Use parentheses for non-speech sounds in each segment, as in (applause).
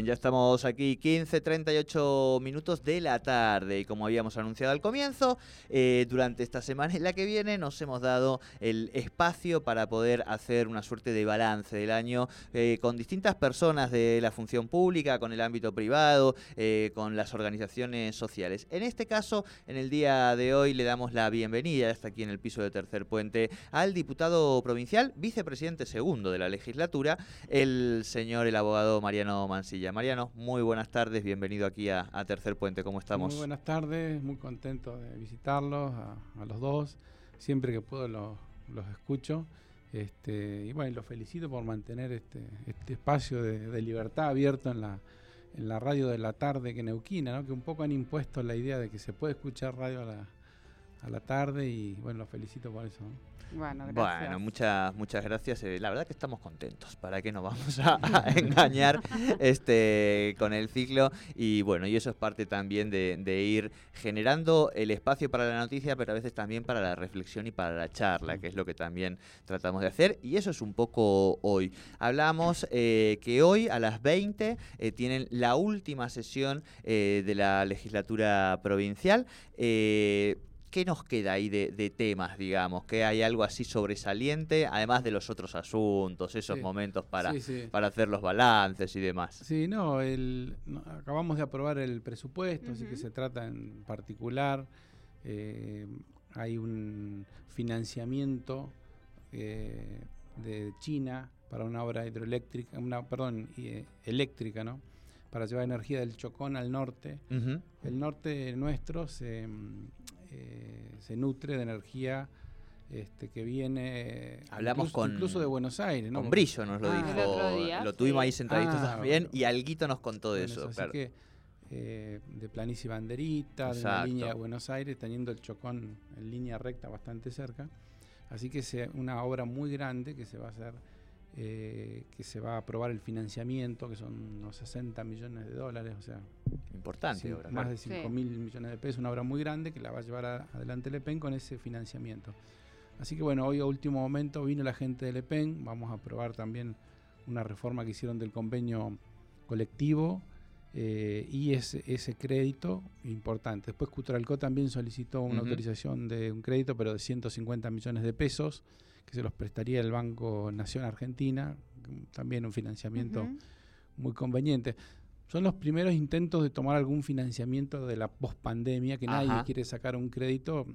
Ya estamos aquí, 15.38 minutos de la tarde y como habíamos anunciado al comienzo, eh, durante esta semana y la que viene nos hemos dado el espacio para poder hacer una suerte de balance del año eh, con distintas personas de la función pública, con el ámbito privado, eh, con las organizaciones sociales. En este caso, en el día de hoy le damos la bienvenida, hasta aquí en el piso de Tercer Puente, al diputado provincial, vicepresidente segundo de la legislatura, el señor, el abogado Mariano Mariano, muy buenas tardes, bienvenido aquí a, Tercer Puente, ¿cómo estamos? Muy buenas tardes, muy contento de visitarlos, a, los dos, siempre que puedo los, escucho. Este, y bueno, los felicito por mantener este, este espacio de, libertad abierto en la, en la radio de la tarde que Neuquina, ¿no? que un poco han impuesto la idea de que se puede escuchar radio a la, a la tarde y bueno, los felicito por eso. Bueno, Bueno, muchas, muchas gracias. Eh, la verdad que estamos contentos. ¿Para qué nos vamos a, (laughs) engañar este, con el ciclo? Y bueno, y eso es parte también de, ir generando el espacio para la noticia, pero a veces también para la reflexión y para la charla, que es lo que también tratamos de hacer. Y eso es un poco hoy. Hablamos eh, que hoy a las 20 eh, tienen la última sesión de la legislatura provincial. ¿Qué nos queda ahí de, temas, digamos? ¿Que hay algo así sobresaliente, además de los otros asuntos, esos momentos para, para hacer los balances y demás? Sí, no, el, acabamos de aprobar el presupuesto, así que se trata en particular, eh, hay un financiamiento eh, de China para una obra hidroeléctrica, una, perdón, eh, eléctrica, ¿no? Para llevar energía del Chocón al norte. El norte nuestro se eh, se nutre de energía este, que viene Hablamos incluso, con, incluso de Buenos Aires. ¿no? Con Brillo nos lo ah, dijo, lo tuvimos ahí sentaditos ah, también y Alguito nos contó de eso. Así que eh, de Planicie Banderita, de la línea de Buenos Aires, teniendo el Chocón en línea recta bastante cerca. Así que es una obra muy grande que se va a hacer eh, que se va a aprobar el financiamiento, que son unos 60 millones de dólares, o sea, importante, más de 5 mil millones de pesos, una obra muy grande que la va a llevar adelante Le Pen con ese financiamiento. Así que bueno, hoy a último momento vino la gente de Le Pen, vamos a aprobar también una reforma que hicieron del convenio colectivo eh, y ese, ese crédito importante. Después Cutralco también solicitó una autorización de un crédito, pero de 150 millones de pesos que se los prestaría el Banco Nación Argentina, también un financiamiento muy conveniente. Son los primeros intentos de tomar algún financiamiento de la pospandemia, que nadie quiere sacar un crédito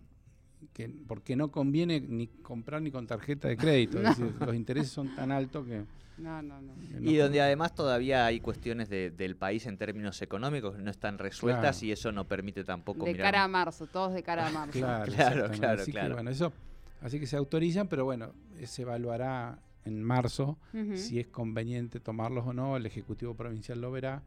que, porque no conviene ni comprar ni con tarjeta de crédito. Es (laughs) decir, los intereses son tan altos que... No, no, no. y donde además todavía hay cuestiones del país en términos económicos que no están resueltas y eso no permite tampoco... De cara a marzo, todos de cara a marzo. claro, claro, claro. Así Que, bueno, eso Así que se autorizan, pero bueno, se evaluará en marzo si es conveniente tomarlos o no. El Ejecutivo Provincial lo verá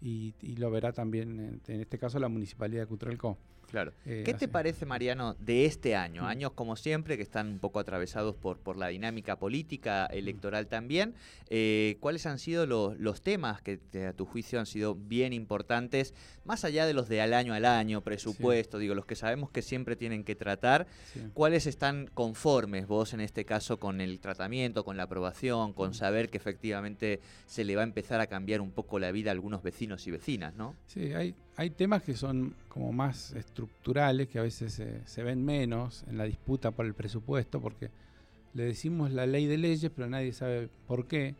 y, lo verá también, en, este caso, la Municipalidad de Cutralcó. Claro. Eh, ¿Qué te parece, Mariano, de este año? Años como siempre, que están un poco atravesados por, por la dinámica política, electoral también. Eh, ¿Cuáles han sido los, temas que a tu juicio han sido bien importantes, más allá de los de al año al año, presupuesto, digo, los que sabemos que siempre tienen que tratar? ¿Cuáles están conformes vos en este caso con el tratamiento, con la aprobación, con saber que efectivamente se le va a empezar a cambiar un poco la vida a algunos vecinos y vecinas, ¿no? Sí, hay, hay temas que son como más estructurales, que a veces se, ven menos en la disputa por el presupuesto, porque le decimos la ley de leyes, pero nadie sabe por qué.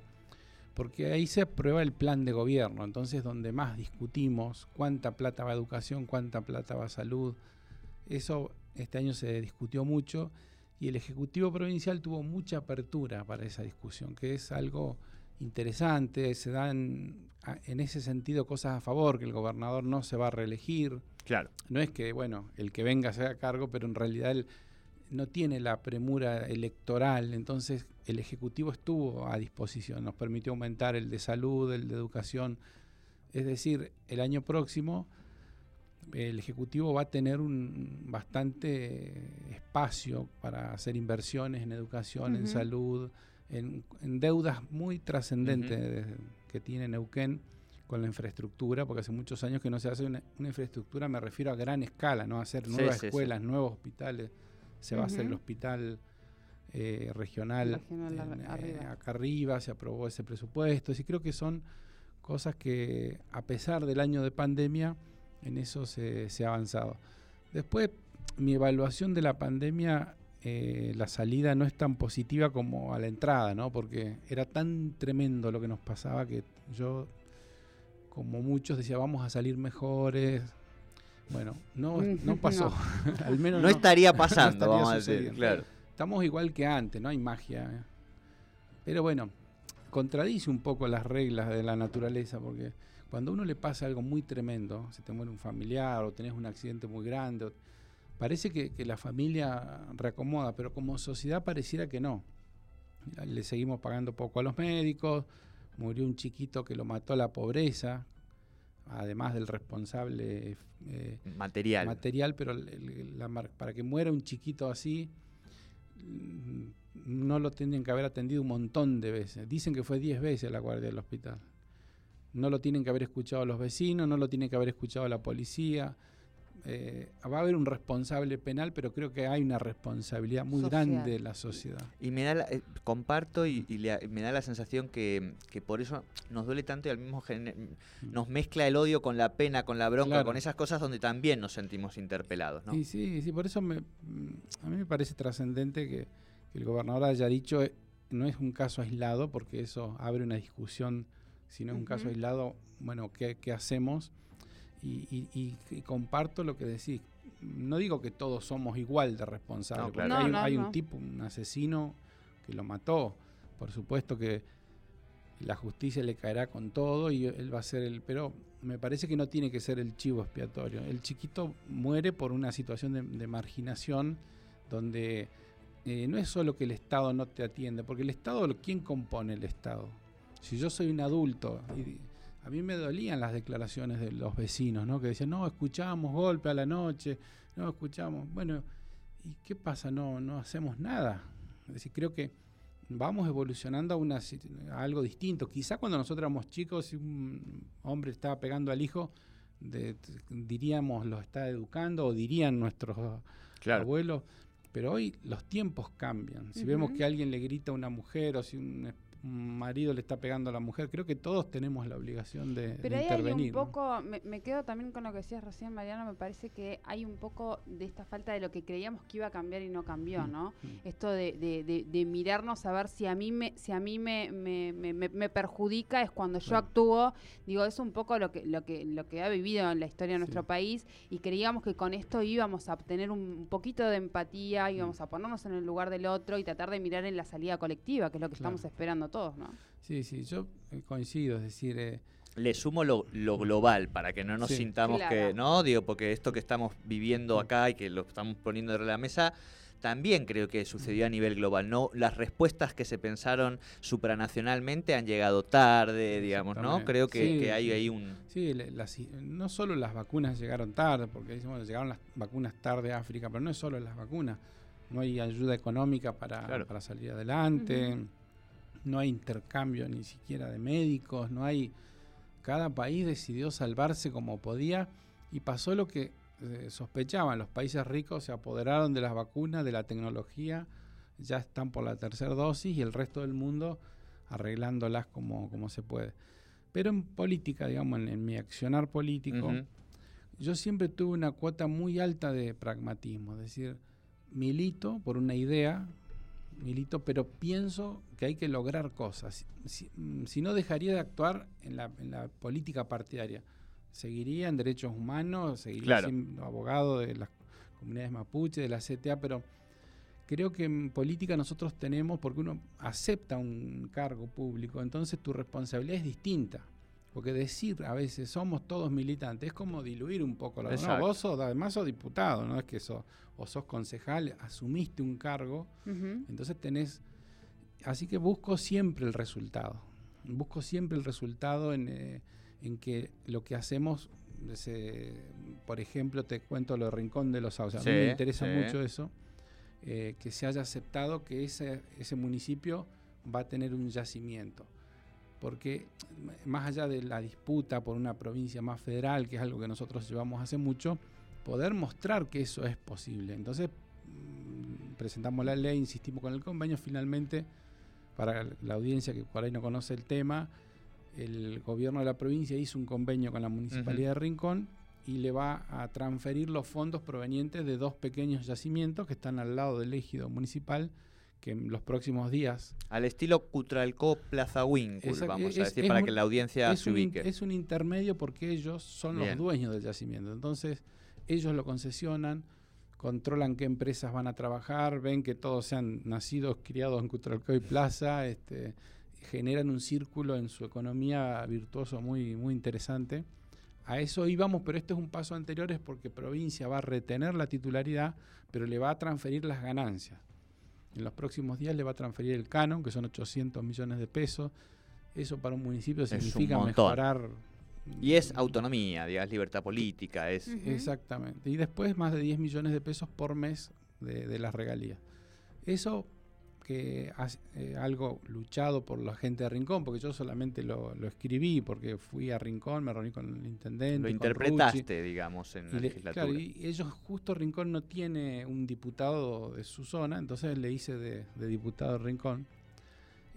Porque ahí se aprueba el plan de gobierno, entonces donde más discutimos cuánta plata va a educación, cuánta plata va a salud, eso este año se discutió mucho y el Ejecutivo Provincial tuvo mucha apertura para esa discusión, que es algo interesante, se dan en ese sentido cosas a favor, que el gobernador no se va a reelegir. Claro. No es que, bueno, el que venga se haga cargo, pero en realidad él no tiene la premura electoral, entonces el Ejecutivo estuvo a disposición, nos permitió aumentar el de salud, el de educación. Es decir, el año próximo el Ejecutivo va a tener un bastante espacio para hacer inversiones en educación, en salud, en, en deudas muy trascendentes que tiene Neuquén con la infraestructura, porque hace muchos años que no se hace una, una infraestructura, me refiero a gran escala, no hacer Sí, nuevas sí, sí. escuelas, nuevos hospitales. Se va a hacer el hospital eh, regional, eh, acá arriba, se aprobó ese presupuesto, y creo que son cosas que a pesar del año de pandemia, en eso se, se ha avanzado. Después, mi evaluación de la pandemia, eh, la salida no es tan positiva como a la entrada, ¿no? Porque era tan tremendo lo que nos pasaba que yo, como muchos, decía, vamos a salir mejores. Bueno, no, (laughs) no pasó. (laughs) Al menos No, no. estaría (laughs) pasando, estaría vamos a decir, claro. Estamos igual que antes, no hay magia. ¿eh? Pero bueno, contradice un poco las reglas de la naturaleza, porque cuando a uno le pasa algo muy tremendo, se te muere un familiar o tenés un accidente muy grande, o- parece que, que la familia reacomoda, pero como sociedad pareciera que no. Le seguimos pagando poco a los médicos, murió un chiquito que lo mató la pobreza, además del responsable eh, Material. material, pero la para que muera un chiquito así, no lo tienen que haber atendido un montón de veces. Dicen que fue 10 veces la guardia del hospital. No lo tienen que haber escuchado los vecinos, no lo tienen que haber escuchado la policía. Eh, va a haber un responsable penal, pero creo que hay una responsabilidad muy Social. grande de la sociedad. Y me da la- eh, comparto y, y le- me da la sensación que, que por eso nos duele tanto y al mismo gene- nos mezcla el odio con la pena, con la bronca, Claro. con esas cosas donde también nos sentimos interpelados, ¿no? Y sí, sí, por eso me, mm, a mí me parece trascendente que, que el gobernador haya dicho eh, no es un caso aislado, porque eso abre una discusión, si no es un caso aislado, bueno, ¿qué, qué hacemos? Y, y- y- y comparto lo que decís. No digo que todos somos igual de responsables, No, porque claro. hay, No, hay un no. tipo, un asesino que lo mató, por supuesto que la justicia le caerá con todo y él va a ser el... Pero me parece que no tiene que ser el chivo expiatorio. El chiquito muere por una situación de, de marginación donde eh, no es solo que el Estado no te atiende, porque el Estado, ¿quién compone el Estado? Si yo soy un adulto, y a mí me dolían las declaraciones de los vecinos, ¿no? Que decían, no, escuchamos golpe a la noche, no escuchamos. Bueno, ¿y qué pasa? No, no hacemos nada. Es decir, creo que vamos evolucionando a, una, a algo distinto. Quizá cuando nosotros éramos chicos, si un hombre estaba pegando al hijo, de- diríamos lo está educando o dirían nuestros Claro. abuelos, pero hoy los tiempos cambian. Si vemos que alguien le grita a una mujer o si un marido le está pegando a la mujer, creo que todos tenemos la obligación de, de Pero ahí hay un ¿no? poco, me, me quedo también con lo que decías recién, Mariano, me parece que hay un poco de esta falta de lo que creíamos que iba a cambiar y no cambió, Mm, ¿no? mm. Esto de, de- de- de mirarnos a ver si a mí me, si a mí me, perjudica es cuando yo actúo. Digo, es un poco lo que, lo que, lo que ha vivido en la historia de nuestro Sí. país y creíamos que con esto íbamos a obtener un, poquito de empatía, íbamos Mm. a ponernos en el lugar del otro y tratar de mirar en la salida colectiva, que es lo que Claro. estamos esperando todos, ¿no? Sí, sí, yo eh, coincido, es decir, eh, Le sumo lo, lo global para que no nos Sí. sintamos Claro. que, ¿no? Digo, porque esto que estamos viviendo Mm. acá y que lo estamos poniendo sobre la mesa, también creo que sucedió a nivel global, ¿no? Las respuestas que se pensaron supranacionalmente han llegado tarde, digamos, ¿no? Creo que, Sí, que hay ahí un... Sí, las no solo las vacunas llegaron tarde, porque dicen, bueno, llegaron las vacunas tarde a África, pero no es solo las vacunas. No hay ayuda económica para, Claro. para salir adelante, no hay intercambio ni siquiera de médicos, no hay... Cada país decidió salvarse como podía y pasó lo que eh, sospechaban. Los países ricos se apoderaron de las vacunas, de la tecnología, ya están por la tercera dosis y el resto del mundo arreglándolas como, como se puede. Pero en política, digamos, en, en mi accionar político, yo siempre tuve una cuota muy alta de pragmatismo, es decir, milito por una idea, milito, pero pienso que hay que lograr cosas. Si, si no, dejaría de actuar en la, en la política partidaria. Seguiría en derechos humanos, seguiría Claro. siendo abogado de las comunidades mapuche, de la CTA, pero creo que en política nosotros tenemos, porque uno acepta un cargo público, entonces tu responsabilidad es distinta. Porque decir a veces somos todos militantes es como diluir un poco la no, vos sos, además sos diputado, no es que sos, o sos concejal, asumiste un cargo, entonces tenés. Así que busco siempre el resultado. Busco siempre el resultado en, eh, en que lo que hacemos por ejemplo, te cuento lo de Rincón de los Sauces. A mí me interesa mucho eso, eh, que se haya aceptado que ese, ese municipio va a tener un yacimiento. Porque más allá de la disputa por una provincia más federal, que es algo que nosotros llevamos hace mucho, poder mostrar que eso es posible. Entonces, mm, presentamos la ley, insistimos con el convenio, finalmente, para la audiencia que por ahí no conoce el tema, el gobierno de la provincia hizo un convenio con la municipalidad de Rincón y le va a transferir los fondos provenientes de dos pequeños yacimientos que están al lado del ejido municipal que en los próximos días... Al estilo Cutralcó Plaza Winkle, vamos a decir, para que la audiencia se ubique. es un intermedio porque ellos son los dueños del yacimiento. Entonces, ellos lo concesionan, controlan qué empresas van a trabajar, ven que todos sean nacidos, criados en Cutralcó y Plaza, este, generan un círculo en su economía virtuoso muy, muy interesante. A eso íbamos, pero este es un paso anterior, es porque provincia va a retener la titularidad, pero le va a transferir las ganancias. En los próximos días le va a transferir el canon, que son 800 millones de pesos. Eso para un municipio significa mejorar. Y es autonomía, digamos, libertad política. es Exactamente. Y después más de 10 millones de pesos por mes de, de las regalías. Eso que eh, algo luchado por la gente de Rincón, porque yo solamente lo, escribí, porque fui a Rincón, me reuní con el intendente. Lo interpretaste, digamos, en la legislatura. Claro, y ellos, justo Rincón no tiene un diputado de su zona, entonces le hice de, diputado de Rincón.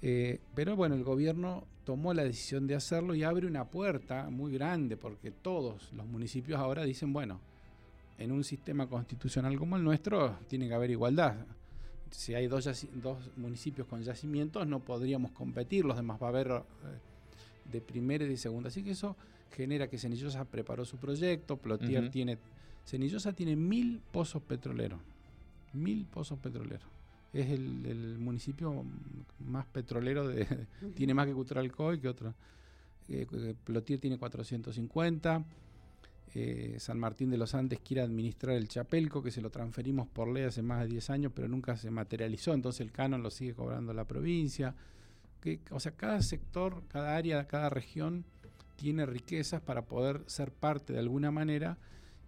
Eh, pero bueno, el gobierno tomó la decisión de hacerlo y abre una puerta muy grande, porque todos los municipios ahora dicen, bueno, en un sistema constitucional como el nuestro tiene que haber igualdad si hay dos, dos municipios con yacimientos, no podríamos competir, los demás va a haber eh, de primera y de segunda. Así que eso genera que Cenillosa preparó su proyecto, Plotier tiene... Cenillosa tiene mil pozos petroleros, mil pozos petroleros. Es el, municipio más petrolero, de, (laughs) tiene más que Cutralcoy que otro. Eh, Plotier tiene 450. Eh, San Martín de los Andes quiere administrar el Chapelco, que se lo transferimos por ley hace más de 10 años, pero nunca se materializó, entonces el canon lo sigue cobrando la provincia. Que, o sea, cada sector, cada área, cada región tiene riquezas para poder ser parte de alguna manera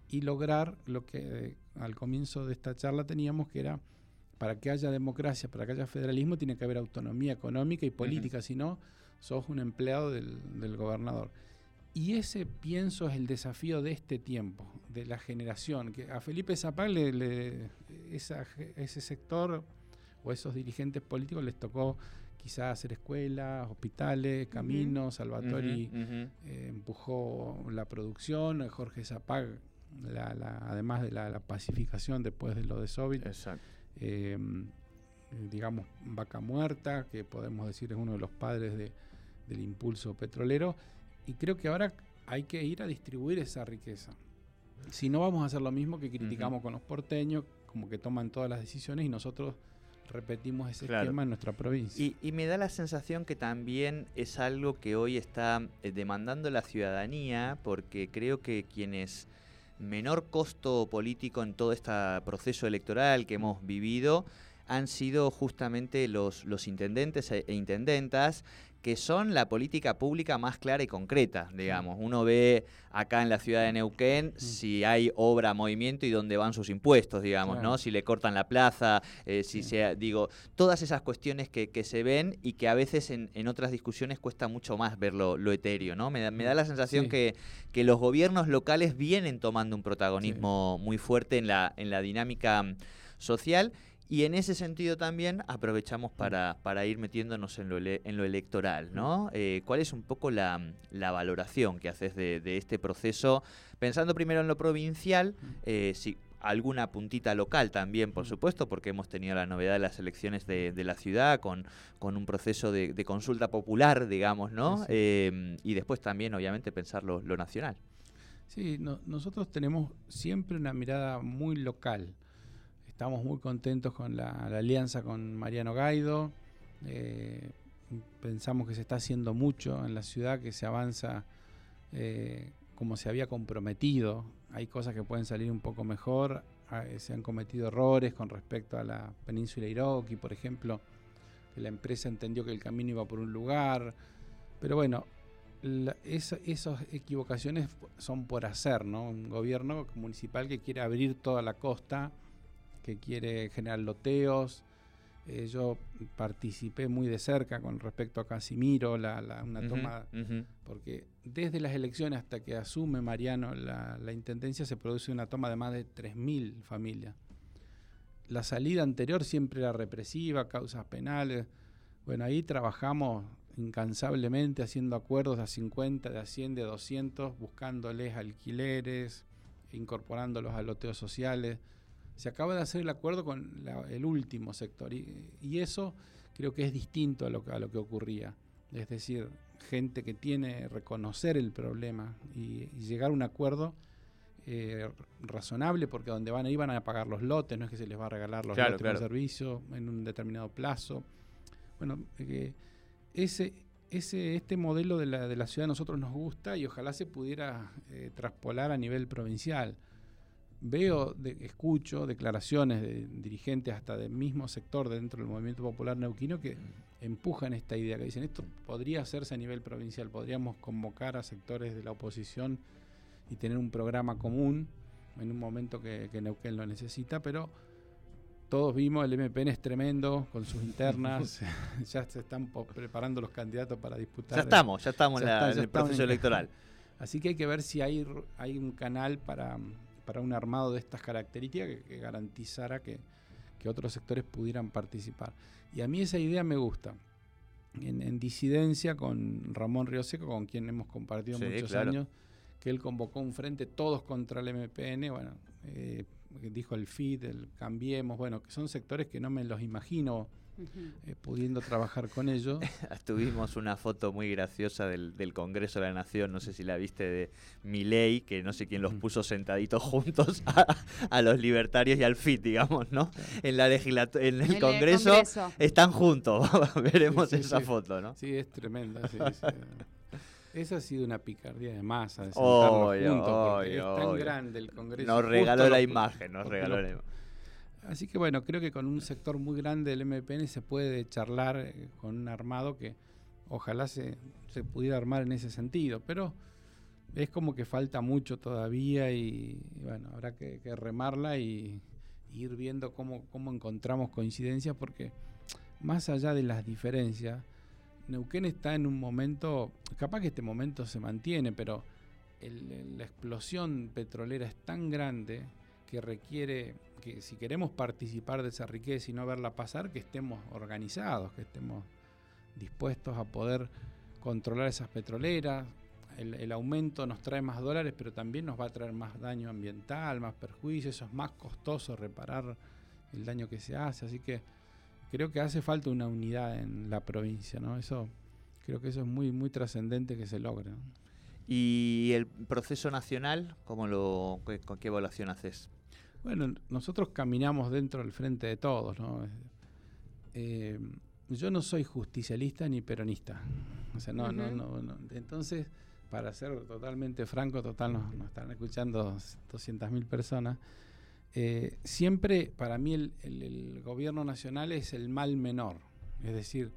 y lograr lo que eh, al comienzo de esta charla teníamos, que era para que haya democracia, para que haya federalismo, tiene que haber autonomía económica y política, si no, sos un empleado del gobernador. Y ese, pienso, es el desafío de este tiempo, de la generación. Que a Felipe Zapal, le, ese sector o esos dirigentes políticos les tocó quizás hacer escuelas, hospitales, caminos. Salvatori eh, empujó la producción, Jorge Zapag, además de la, pacificación después de lo de Soviet. Eh, digamos, Vaca Muerta, que podemos decir es uno de los padres del impulso petrolero y creo que ahora hay que ir a distribuir esa riqueza. Si no vamos a hacer lo mismo que criticamos con los porteños, como que toman todas las decisiones y nosotros repetimos ese esquema en nuestra provincia. Y, me da la sensación que también es algo que hoy está eh, demandando la ciudadanía, porque creo que quienes menor costo político en todo este proceso electoral que hemos vivido han sido justamente los, los intendentes e, e intendentas que son la política pública más clara y concreta, digamos. Uno ve acá en la ciudad de Neuquén mm. si hay obra, movimiento y dónde van sus impuestos, digamos, ¿no? Si le cortan la plaza, eh, si se, digo, todas esas cuestiones que, se ven y que a veces en, otras discusiones cuesta mucho más ver lo, etéreo, ¿no? Me da, me da la sensación que, que los gobiernos locales vienen tomando un protagonismo muy fuerte en la, en la dinámica social y en ese sentido también aprovechamos para, para ir metiéndonos en lo, en lo electoral, ¿no? Eh, ¿Cuál es un poco la, valoración que haces de, este proceso? Pensando primero en lo provincial, eh, si alguna puntita local también, por supuesto, porque hemos tenido la novedad de las elecciones de, la ciudad con, con un proceso de, consulta popular, digamos, ¿no? Eh, y después también, obviamente, pensar lo, nacional. Sí, nosotros tenemos siempre una mirada muy local estamos muy contentos con la, alianza con Mariano Gaido. Eh, pensamos que se está haciendo mucho en la ciudad, que se avanza eh, como se había comprometido. Hay cosas que pueden salir un poco mejor. Ah, eh, se han cometido errores con respecto a la península Iroqui, por ejemplo, que la empresa entendió que el camino iba por un lugar. Pero bueno, esas equivocaciones son por hacer, ¿no? Un gobierno municipal que quiere abrir toda la costa, que quiere generar loteos. Eh, yo participé muy de cerca con respecto a Casimiro, la, una toma, porque desde las elecciones hasta que asume Mariano la, la intendencia se produce una toma de más de 3.000 familias. La salida anterior siempre era represiva, causas penales. Bueno, ahí trabajamos incansablemente haciendo acuerdos de a 50, de a 100, de 200, buscándoles alquileres, incorporándolos a loteos sociales. Se acaba de hacer el acuerdo con el último sector y, eso creo que es distinto a lo, a lo que ocurría. Es decir, gente que tiene reconocer el problema y, llegar a un acuerdo eh, razonable, porque donde van ahí van a pagar los lotes, no es que se les va a regalar los lotes de servicio en un determinado plazo. Bueno, eh, ese, ese, este modelo de la, de la ciudad a nosotros nos gusta y ojalá se pudiera eh, traspolar a nivel provincial. Veo, de, escucho declaraciones de dirigentes hasta del mismo sector dentro del movimiento popular neuquino que empujan esta idea, que dicen esto podría hacerse a nivel provincial, podríamos convocar a sectores de la oposición y tener un programa común en un momento que, que Neuquén lo necesita, pero todos vimos, el MPN es tremendo con sus internas, (laughs) (laughs) ya se están preparando los candidatos para disputar. Ya estamos, ya estamos en, el proceso electoral. Así que hay que ver si hay, hay un canal para, para un armado de estas características que, garantizara que, otros sectores pudieran participar. Y a mí esa idea me gusta. En, disidencia con Ramón Seco, con quien hemos compartido muchos años, que él convocó un frente todos contra el MPN, bueno, eh, dijo el FID, el Cambiemos, bueno, que son sectores que no me los imagino eh, pudiendo trabajar con ellos. (laughs) Tuvimos una foto muy graciosa del, Congreso de la Nación, no sé si la viste, de Milei, que no sé quién los puso sentaditos (laughs) juntos a, los libertarios y al FIT, digamos, ¿no? En la en el, Congreso, están juntos, (laughs) veremos esa foto, ¿no? Sí, es tremenda, sí, Esa ha sido una picardía de masa, de juntos, es tan grande el Congreso. Nos regaló la imagen, nos regaló la imagen. Así que bueno, creo que con un sector muy grande del MPN se puede charlar eh, con un armado que ojalá se, se, pudiera armar en ese sentido, pero es como que falta mucho todavía y, bueno, habrá que, remarla y, ir viendo cómo, cómo encontramos coincidencias porque más allá de las diferencias, Neuquén está en un momento, capaz que este momento se mantiene, pero la explosión petrolera es tan grande que requiere que si queremos participar de esa riqueza y no verla pasar, que estemos organizados, que estemos dispuestos a poder controlar esas petroleras. El, aumento nos trae más dólares, pero también nos va a traer más daño ambiental, más perjuicio, eso es más costoso reparar el daño que se hace, así que creo que hace falta una unidad en la provincia, ¿no? Eso creo que eso es muy muy trascendente que se logre. ¿Y el proceso nacional, cómo lo, con qué evaluación haces? Bueno, nosotros caminamos dentro del frente de todos, ¿no? Eh, yo no soy justicialista ni peronista. O sea, no, no, no, Entonces, para ser totalmente franco, total, nos, están escuchando 200.000 personas. Eh, siempre para mí el, gobierno nacional es el mal menor. Es decir,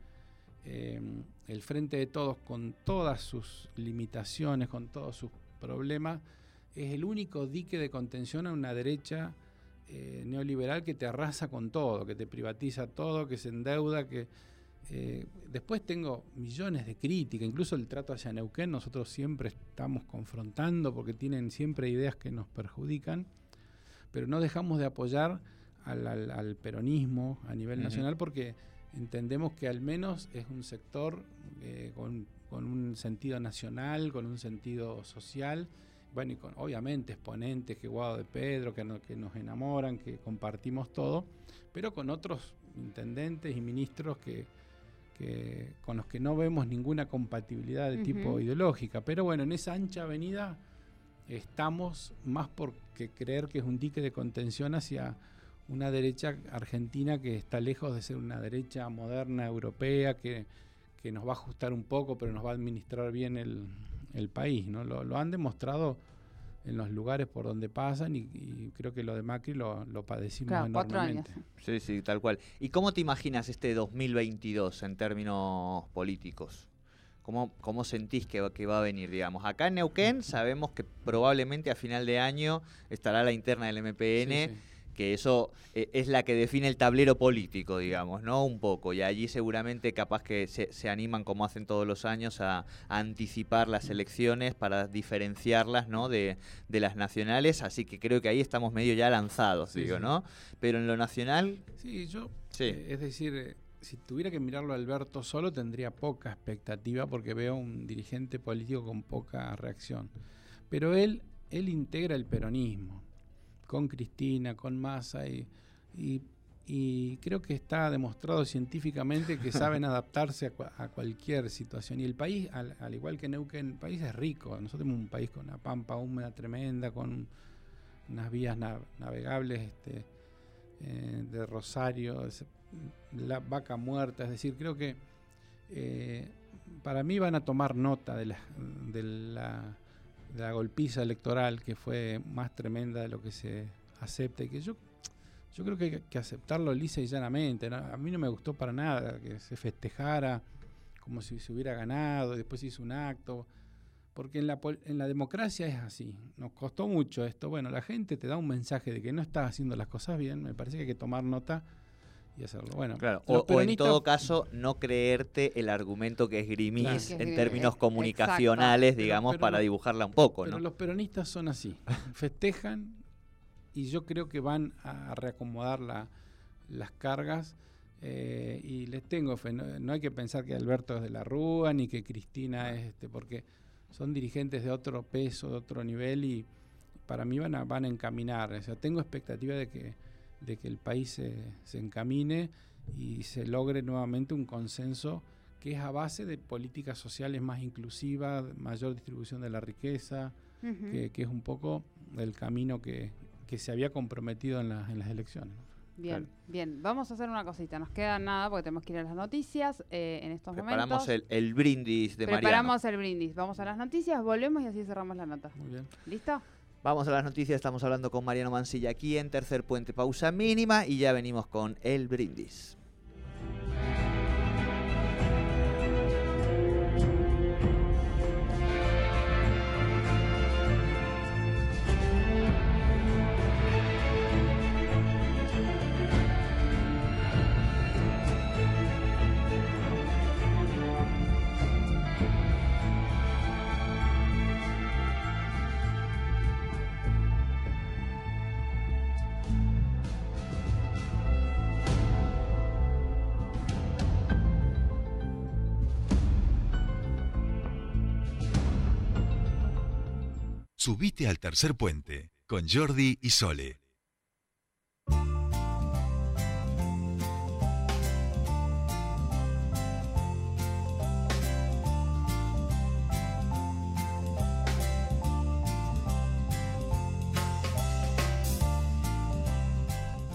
eh, el frente de todos, con todas sus limitaciones, con todos sus problemas, es el único dique de contención a una derecha eh, neoliberal que te arrasa con todo, que te privatiza todo, que se endeuda, que... Eh, después tengo millones de críticas, incluso el trato hacia Neuquén, nosotros siempre estamos confrontando porque tienen siempre ideas que nos perjudican, pero no dejamos de apoyar al, peronismo a nivel nacional porque entendemos que al menos es un sector eh, con, con un sentido nacional, con un sentido social, bueno, y con obviamente exponentes que Guado de Pedro, que, que nos enamoran, que compartimos todo, pero con otros intendentes y ministros que, con los que no vemos ninguna compatibilidad de tipo ideológica. Pero bueno, en esa ancha avenida estamos más por que creer que es un dique de contención hacia una derecha argentina que está lejos de ser una derecha moderna europea que, que nos va a ajustar un poco, pero nos va a administrar bien el, el país, ¿no? Lo, han demostrado en los lugares por donde pasan y, creo que lo de Macri lo, lo padecimos claro, enormemente. Años. Sí, sí, tal cual. ¿Y cómo te imaginas este 2022 en términos políticos? ¿Cómo, cómo sentís que, va- que va a venir, digamos? Acá en Neuquén sabemos que probablemente a final de año estará la interna del MPN, Sí, sí. Que eso eh, es la que define el tablero político, digamos, ¿no? Un poco. Y allí seguramente capaz que se, se animan, como hacen todos los años, a, a anticipar las elecciones para diferenciarlas, ¿no? De, de las nacionales. Así que creo que ahí estamos medio ya lanzados, Sí, digo, sí. ¿no? Pero en lo nacional, Sí, yo, sí. eh, es decir, eh, si tuviera que mirarlo a Alberto solo tendría poca expectativa porque veo un dirigente político con poca reacción. Pero él, él integra el peronismo con Cristina, con Massa y, y- y creo que está demostrado científicamente que (laughs) saben adaptarse a, cua- a cualquier situación. Y el país, al, al igual que Neuquén, el país es rico. Nosotros tenemos un país con una pampa húmeda tremenda, con unas vías na- navegables este, eh, de Rosario, es- la vaca muerta, es decir, creo que eh, para mí van a tomar nota de la, de la, la golpiza electoral que fue más tremenda de lo que se acepta y que yo, yo creo que hay que aceptarlo lisa y llanamente. A mí no me gustó para nada que se festejara como si se hubiera ganado, después hizo un acto. Porque en la, en la democracia es así. Nos costó mucho esto. Bueno, la gente te da un mensaje de que no estás haciendo las cosas bien. Me parece que hay que tomar nota y hacerlo. Bueno, Claro, o, o en todo caso, no creerte el argumento que esgrimís Claro. Que en términos ex- comunicacionales, digamos, pero para dibujarla un poco, Pero ¿no? los peronistas son así. Festejan y yo creo que van a reacomodar la- las cargas. eh, y les tengo fe. No, no hay que pensar que Alberto es de la Rúa ni que Cristina es este, porque son dirigentes de otro peso, de otro nivel y para mí van a, van a encaminar. O sea, tengo expectativa de que, de que el país se, se encamine y se logre nuevamente un consenso que es a base de políticas sociales más inclusivas, mayor distribución de la riqueza, que, que es un poco el camino que, que se había comprometido en, las en las elecciones. Bien, Claro. bien. Vamos a hacer una cosita. Nos queda nada porque tenemos que ir a las noticias eh, en estos Preparamos momentos. el, el brindis de Mariano. Preparamos el brindis. Vamos a las noticias, volvemos y así cerramos la nota. Muy bien. ¿Listo? Vamos a las noticias, estamos hablando con Mariano Mansilla aquí en Tercer Puente, pausa mínima y ya venimos con el brindis. Subite al tercer puente con Jordi y Sole.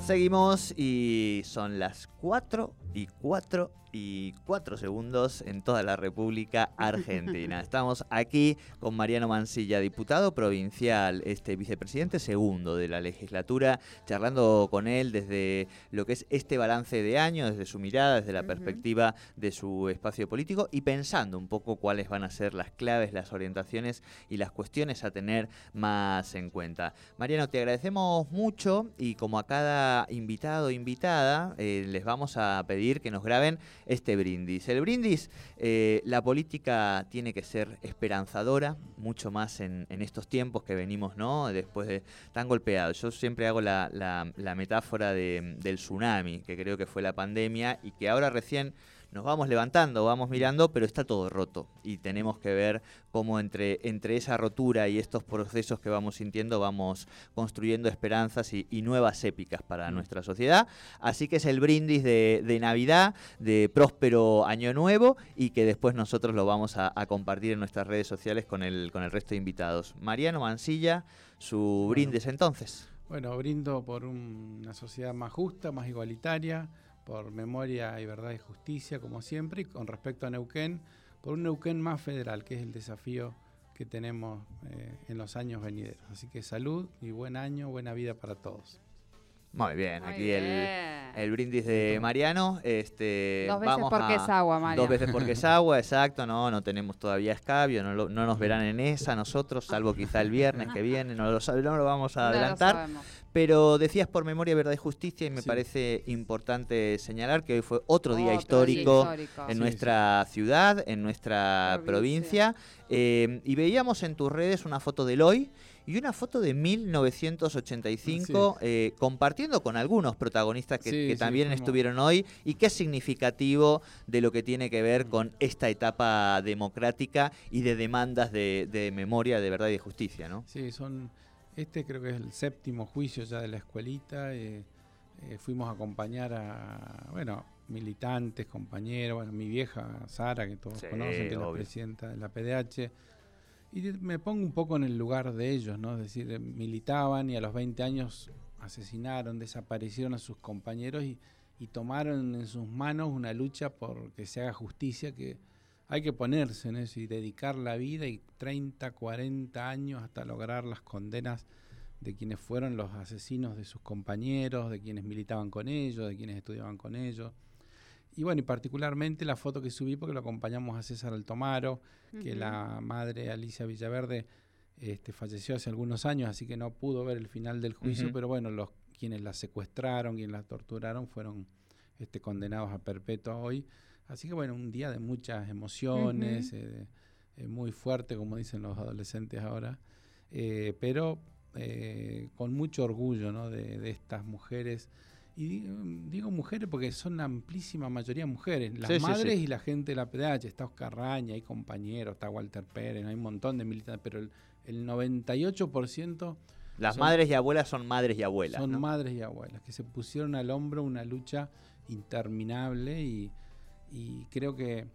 Seguimos y son las 4 y 4 y 4 segundos en toda la República Argentina. (laughs) Estamos aquí con Mariano Mansilla, diputado provincial, este vicepresidente segundo de la legislatura, charlando con él desde lo que es este balance de año, desde su mirada, desde la perspectiva de su espacio político y pensando un poco cuáles van a ser las claves, las orientaciones y las cuestiones a tener más en cuenta. Mariano, te agradecemos mucho y como a cada invitado o invitada, eh, les vamos a pedir que nos graben este brindis. El brindis, eh, la política tiene que ser esperanzadora, mucho más en, estos tiempos que venimos, ¿no? Después de tan golpeados. Yo siempre hago la, la- la metáfora de- del tsunami, que creo que fue la pandemia y que ahora recién nos vamos levantando, vamos mirando, pero está todo roto y tenemos que ver cómo entre, entre esa rotura y estos procesos que vamos sintiendo vamos construyendo esperanzas y, y nuevas épicas para nuestra sociedad. Así que es el brindis de, de Navidad, de próspero año nuevo y que después nosotros lo vamos a, a compartir en nuestras redes sociales con el, con el resto de invitados. Mariano Mansilla, su brindis entonces. Bueno, brindo por un- una sociedad más justa, más igualitaria, por memoria y verdad y justicia, como siempre, y con respecto a Neuquén, por un Neuquén más federal, que es el desafío que tenemos eh, en los años venideros. Así que salud y buen año, buena vida para todos. Muy bien, Muy aquí el, bien. el brindis de Mariano. Este, Dos veces vamos porque a- es agua, Mario. Dos veces porque es agua, exacto. No, no tenemos todavía escabio, no, lo- no nos verán en esa nosotros, salvo quizá el viernes que viene, no lo, no lo vamos a No lo adelantar. sabemos. Pero decías por memoria, verdad y justicia, y me Sí. parece importante señalar que hoy fue otro día histórico histórico. en Sí, nuestra ciudad, en nuestra provincia. Provincia. Eh, y veíamos en tus redes una foto del hoy y una foto de 1985 eh, compartiendo con algunos protagonistas que, Sí, que sí, también estuvieron hoy y que es significativo de lo que tiene que ver con esta etapa democrática y de demandas de, de memoria, de verdad y de justicia, ¿no? Sí, son. Este creo que es el séptimo juicio ya de la escuelita. eh, eh, fuimos a acompañar a, bueno, militantes, compañeros, bueno, mi vieja Sara, que todos Sí, conocen, que es la presidenta de la PDH. Y me pongo un poco en el lugar de ellos, ¿no? Es decir, eh, militaban y a los 20 años asesinaron, desaparecieron a sus compañeros y, y tomaron en sus manos una lucha por que se haga justicia, que hay que ponerse en eso y dedicar la vida y 30, 40 años hasta lograr las condenas de quienes fueron los asesinos de sus compañeros, de quienes militaban con ellos, de quienes estudiaban con ellos. Y bueno, y particularmente la foto que subí porque lo acompañamos a César Altomaro, que la madre Alicia Villaverde este, falleció hace algunos años, así que no pudo ver el final del juicio, pero bueno, los quienes la secuestraron, quienes la torturaron, fueron este, condenados a perpetua hoy. Así que bueno, un día de muchas emociones, eh, eh, muy fuerte, como dicen los adolescentes ahora, eh, pero eh, con mucho orgullo ¿no? de, de estas mujeres. Y digo, digo mujeres porque son la amplísima mayoría mujeres, las Sí, sí, madres sí. y la gente de la PDH. Está Oscar Raña, hay compañeros, está Walter Pérez, hay un montón de militantes, pero el, el 98% Las Son- madres y abuelas son madres y abuelas. son ¿no? madres y abuelas que se pusieron al hombro una lucha interminable y, y creo que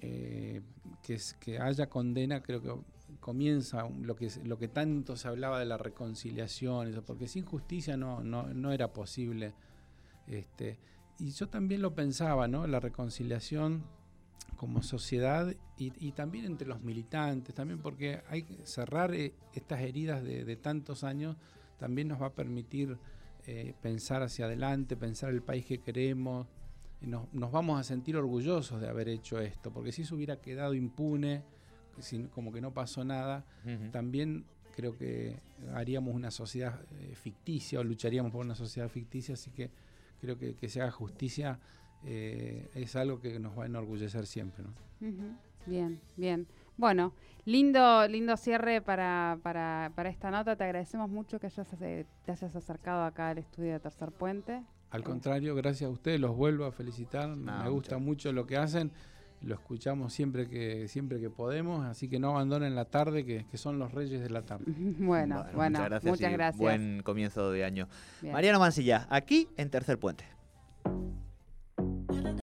eh, que, haya condena creo que comienza lo que lo que tanto se hablaba de la reconciliación eso, porque sin justicia no, no, no era posible este y yo también lo pensaba no la reconciliación como sociedad y, y también entre los militantes, también porque hay cerrar eh, estas heridas de, tantos años también nos va a permitir eh, pensar hacia adelante, pensar el país que queremos, nos, nos vamos a sentir orgullosos de haber hecho esto, porque si se hubiera quedado impune, sin- como que no pasó nada, también creo que haríamos una sociedad eh, ficticia o lucharíamos por una sociedad ficticia, así que creo que que se haga justicia eh, es algo que nos va a enorgullecer siempre. ¿no? Ujú. Bien, bien. Bueno, lindo, lindo cierre para, para, para esta nota. Te agradecemos mucho que hayas, eh, te hayas acercado acá al estudio de Tercer Puente. Al contrario, gracias a ustedes, los vuelvo a felicitar, No, me gusta muchas- mucho lo que hacen, lo escuchamos siempre que, siempre que podemos, así que no abandonen la tarde, que, que son los reyes de la tarde. (laughs) Bueno, bueno, muchas gracias. Buen comienzo de año. Bien. Mariano Mansilla, aquí en Tercer Puente.